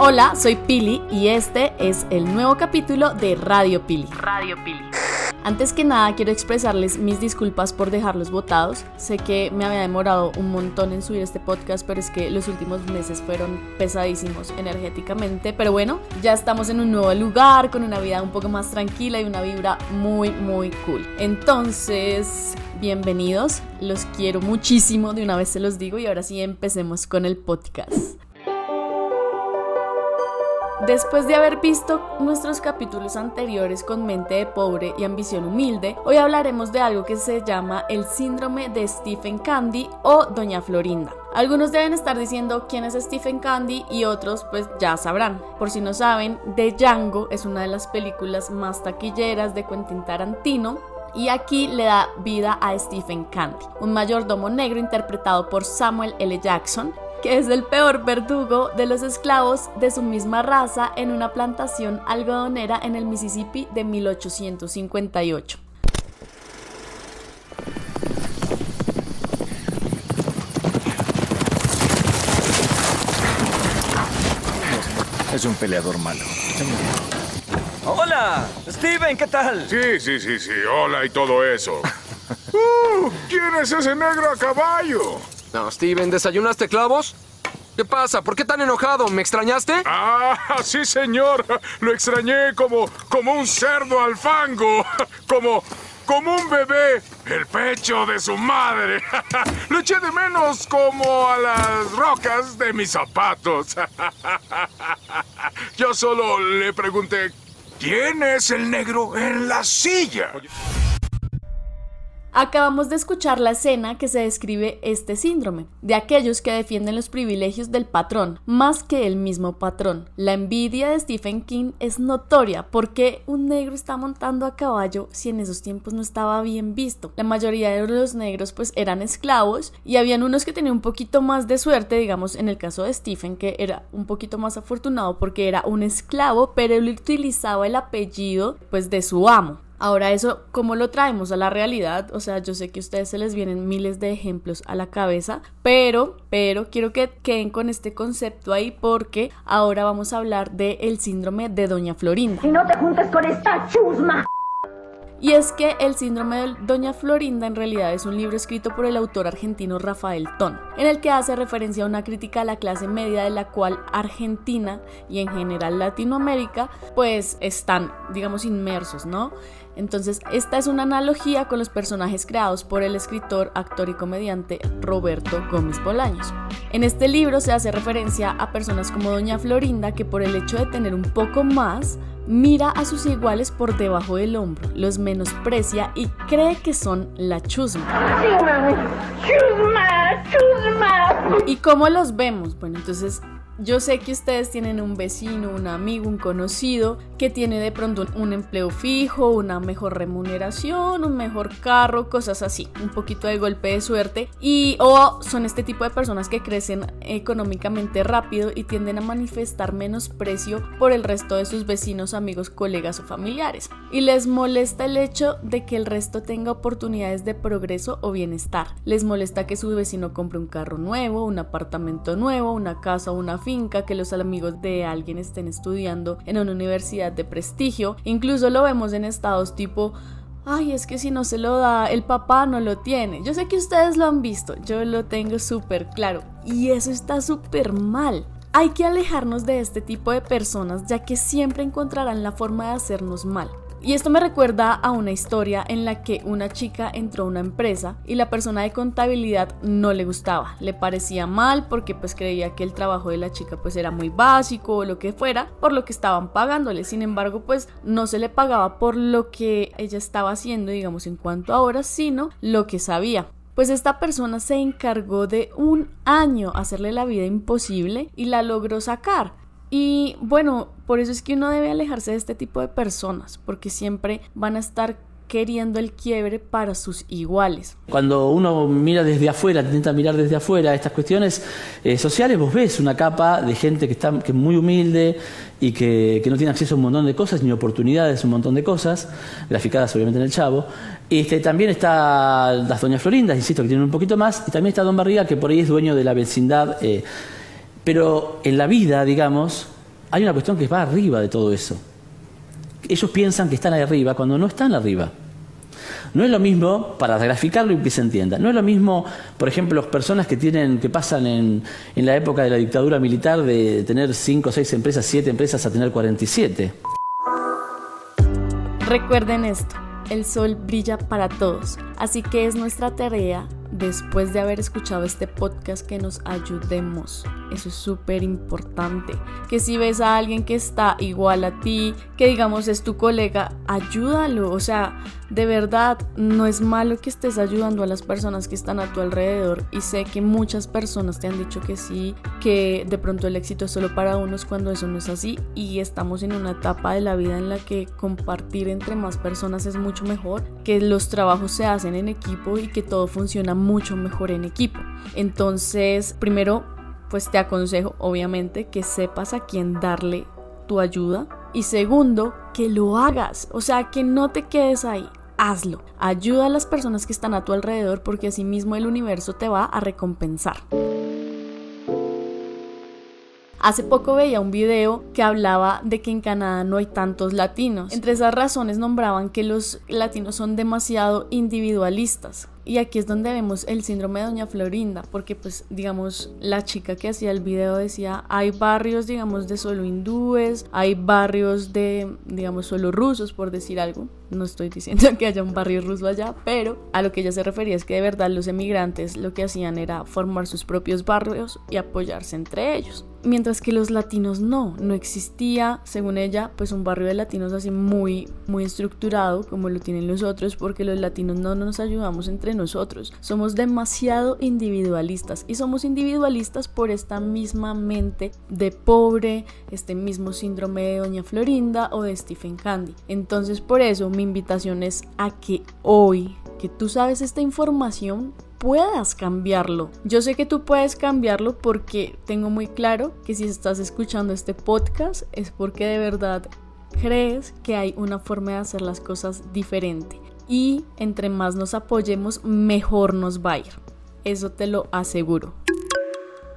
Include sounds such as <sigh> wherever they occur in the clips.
Hola, soy Pili y este es el nuevo capítulo de Radio Pili. Radio Pili. Antes que nada quiero expresarles mis disculpas por dejarlos votados. Sé que me había demorado un montón en subir este podcast, pero es que los últimos meses fueron pesadísimos energéticamente. Pero bueno, ya estamos en un nuevo lugar, con una vida un poco más tranquila y una vibra muy, muy cool. Entonces, bienvenidos, los quiero muchísimo, de una vez se los digo y ahora sí empecemos con el podcast. Después de haber visto nuestros capítulos anteriores con mente de pobre y ambición humilde, hoy hablaremos de algo que se llama el síndrome de Stephen Candy o Doña Florinda. Algunos deben estar diciendo quién es Stephen Candy y otros pues ya sabrán. Por si no saben, The Django es una de las películas más taquilleras de Quentin Tarantino y aquí le da vida a Stephen Candy, un mayordomo negro interpretado por Samuel L. Jackson, que es el peor verdugo de los esclavos de su misma raza en una plantación algodonera en el Mississippi de 1858. Es un peleador malo. Hola, Steven, ¿qué tal? Sí, sí, sí, sí, hola y todo eso. <laughs> Uh, ¿Quién es ese negro a caballo? No, Steven, ¿desayunaste clavos? ¿Qué pasa? ¿Por qué tan enojado? ¿Me extrañaste? Ah, sí, señor. Lo extrañé como, como un cerdo al fango. Como, como un bebé. El pecho de su madre. <laughs> Lo eché de menos como a las rocas de mis zapatos. <laughs> Yo solo le pregunté, ¿quién es el negro en la silla? Acabamos de escuchar la escena que se describe este síndrome, de aquellos que defienden los privilegios del patrón más que el mismo patrón. La envidia de Stephen King es notoria porque un negro está montando a caballo si en esos tiempos no estaba bien visto. La mayoría de los negros pues eran esclavos y habían unos que tenían un poquito más de suerte, digamos en el caso de Stephen que era un poquito más afortunado porque era un esclavo pero él utilizaba el apellido pues de su amo. Ahora eso, ¿cómo lo traemos a la realidad? O sea, yo sé que a ustedes se les vienen miles de ejemplos a la cabeza, pero, pero quiero que queden con este concepto ahí porque ahora vamos a hablar del el síndrome de Doña Florinda. Y no te juntes con esta chusma. Y es que el síndrome de Doña Florinda en realidad es un libro escrito por el autor argentino Rafael Ton, en el que hace referencia a una crítica a la clase media de la cual Argentina y en general Latinoamérica pues están digamos inmersos, ¿no? Entonces, esta es una analogía con los personajes creados por el escritor, actor y comediante Roberto Gómez Bolaños. En este libro se hace referencia a personas como Doña Florinda que por el hecho de tener un poco más, mira a sus iguales por debajo del hombro, los menosprecia y cree que son la chusma. Chusma, chusma. ¿Y cómo los vemos? Bueno, entonces yo sé que ustedes tienen un vecino, un amigo, un conocido que tiene de pronto un empleo fijo, una mejor remuneración, un mejor carro, cosas así, un poquito de golpe de suerte y o son este tipo de personas que crecen económicamente rápido y tienden a manifestar menosprecio por el resto de sus vecinos, amigos, colegas o familiares y les molesta el hecho de que el resto tenga oportunidades de progreso o bienestar. Les molesta que su vecino compre un carro nuevo, un apartamento nuevo, una casa una finca, que los amigos de alguien estén estudiando en una universidad de prestigio. Incluso lo vemos en estados tipo ay, es que si no se lo da, el papá no lo tiene. Yo sé que ustedes lo han visto, yo lo tengo súper claro. Y eso está súper mal. Hay que alejarnos de este tipo de personas ya que siempre encontrarán la forma de hacernos mal. Y esto me recuerda a una historia en la que una chica entró a una empresa y la persona de contabilidad no le gustaba, le parecía mal porque pues creía que el trabajo de la chica pues era muy básico o lo que fuera, por lo que estaban pagándole. Sin embargo, pues no se le pagaba por lo que ella estaba haciendo, digamos, en cuanto a horas, sino lo que sabía pues esta persona se encargó de un año hacerle la vida imposible y la logró sacar. Y bueno, por eso es que uno debe alejarse de este tipo de personas, porque siempre van a estar queriendo el quiebre para sus iguales. Cuando uno mira desde afuera, intenta mirar desde afuera estas cuestiones eh, sociales, vos ves una capa de gente que está que es muy humilde y que, que, no tiene acceso a un montón de cosas, ni oportunidades, un montón de cosas, graficadas obviamente en el Chavo. Este, también está las Doñas Florindas, insisto, que tienen un poquito más, y también está Don Barriga, que por ahí es dueño de la vecindad. Eh, pero en la vida, digamos, hay una cuestión que va arriba de todo eso. Ellos piensan que están ahí arriba cuando no están arriba. No es lo mismo, para graficarlo y que se entienda, no es lo mismo, por ejemplo, las personas que tienen, que pasan en, en la época de la dictadura militar de tener 5 o 6 empresas, 7 empresas a tener 47. Recuerden esto, el sol brilla para todos, así que es nuestra tarea después de haber escuchado este podcast que nos ayudemos. Eso es súper importante. Que si ves a alguien que está igual a ti, que digamos es tu colega, ayúdalo. O sea, de verdad, no es malo que estés ayudando a las personas que están a tu alrededor. Y sé que muchas personas te han dicho que sí, que de pronto el éxito es solo para unos cuando eso no es así. Y estamos en una etapa de la vida en la que compartir entre más personas es mucho mejor, que los trabajos se hacen en equipo y que todo funciona mucho mejor en equipo. Entonces, primero, pues te aconsejo, obviamente, que sepas a quién darle tu ayuda. Y segundo, que lo hagas. O sea, que no te quedes ahí. Hazlo. Ayuda a las personas que están a tu alrededor porque así mismo el universo te va a recompensar. Hace poco veía un video que hablaba de que en Canadá no hay tantos latinos. Entre esas razones nombraban que los latinos son demasiado individualistas. Y aquí es donde vemos el síndrome de Doña Florinda, porque pues digamos la chica que hacía el video decía, hay barrios digamos de solo hindúes, hay barrios de digamos solo rusos por decir algo. No estoy diciendo <laughs> que haya un barrio ruso allá, pero a lo que ella se refería es que de verdad los emigrantes lo que hacían era formar sus propios barrios y apoyarse entre ellos. Mientras que los latinos no, no existía, según ella, pues un barrio de latinos así muy, muy estructurado como lo tienen los otros, porque los latinos no nos ayudamos entre nosotros. Somos demasiado individualistas y somos individualistas por esta misma mente de pobre, este mismo síndrome de Doña Florinda o de Stephen Candy. Entonces por eso mi invitación es a que hoy que tú sabes esta información puedas cambiarlo. Yo sé que tú puedes cambiarlo porque tengo muy claro que si estás escuchando este podcast es porque de verdad crees que hay una forma de hacer las cosas diferente y entre más nos apoyemos, mejor nos va a ir. Eso te lo aseguro.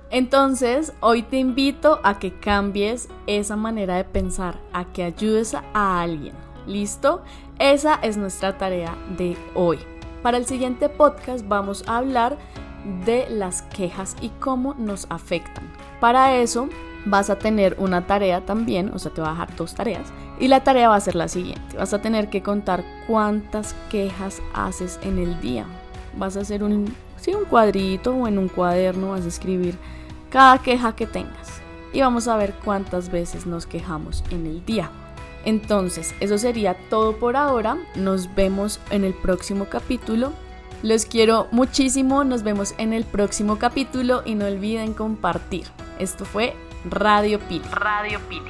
Entonces, hoy te invito a que cambies esa manera de pensar, a que ayudes a alguien. ¿Listo? Esa es nuestra tarea de hoy. Para el siguiente podcast vamos a hablar de las quejas y cómo nos afectan. Para eso vas a tener una tarea también, o sea, te va a dejar dos tareas. Y la tarea va a ser la siguiente. Vas a tener que contar cuántas quejas haces en el día. Vas a hacer un, sí, un cuadrito o en un cuaderno vas a escribir cada queja que tengas. Y vamos a ver cuántas veces nos quejamos en el día. Entonces, eso sería todo por ahora. Nos vemos en el próximo capítulo. Los quiero muchísimo. Nos vemos en el próximo capítulo y no olviden compartir. Esto fue Radio Pili. Radio Pili.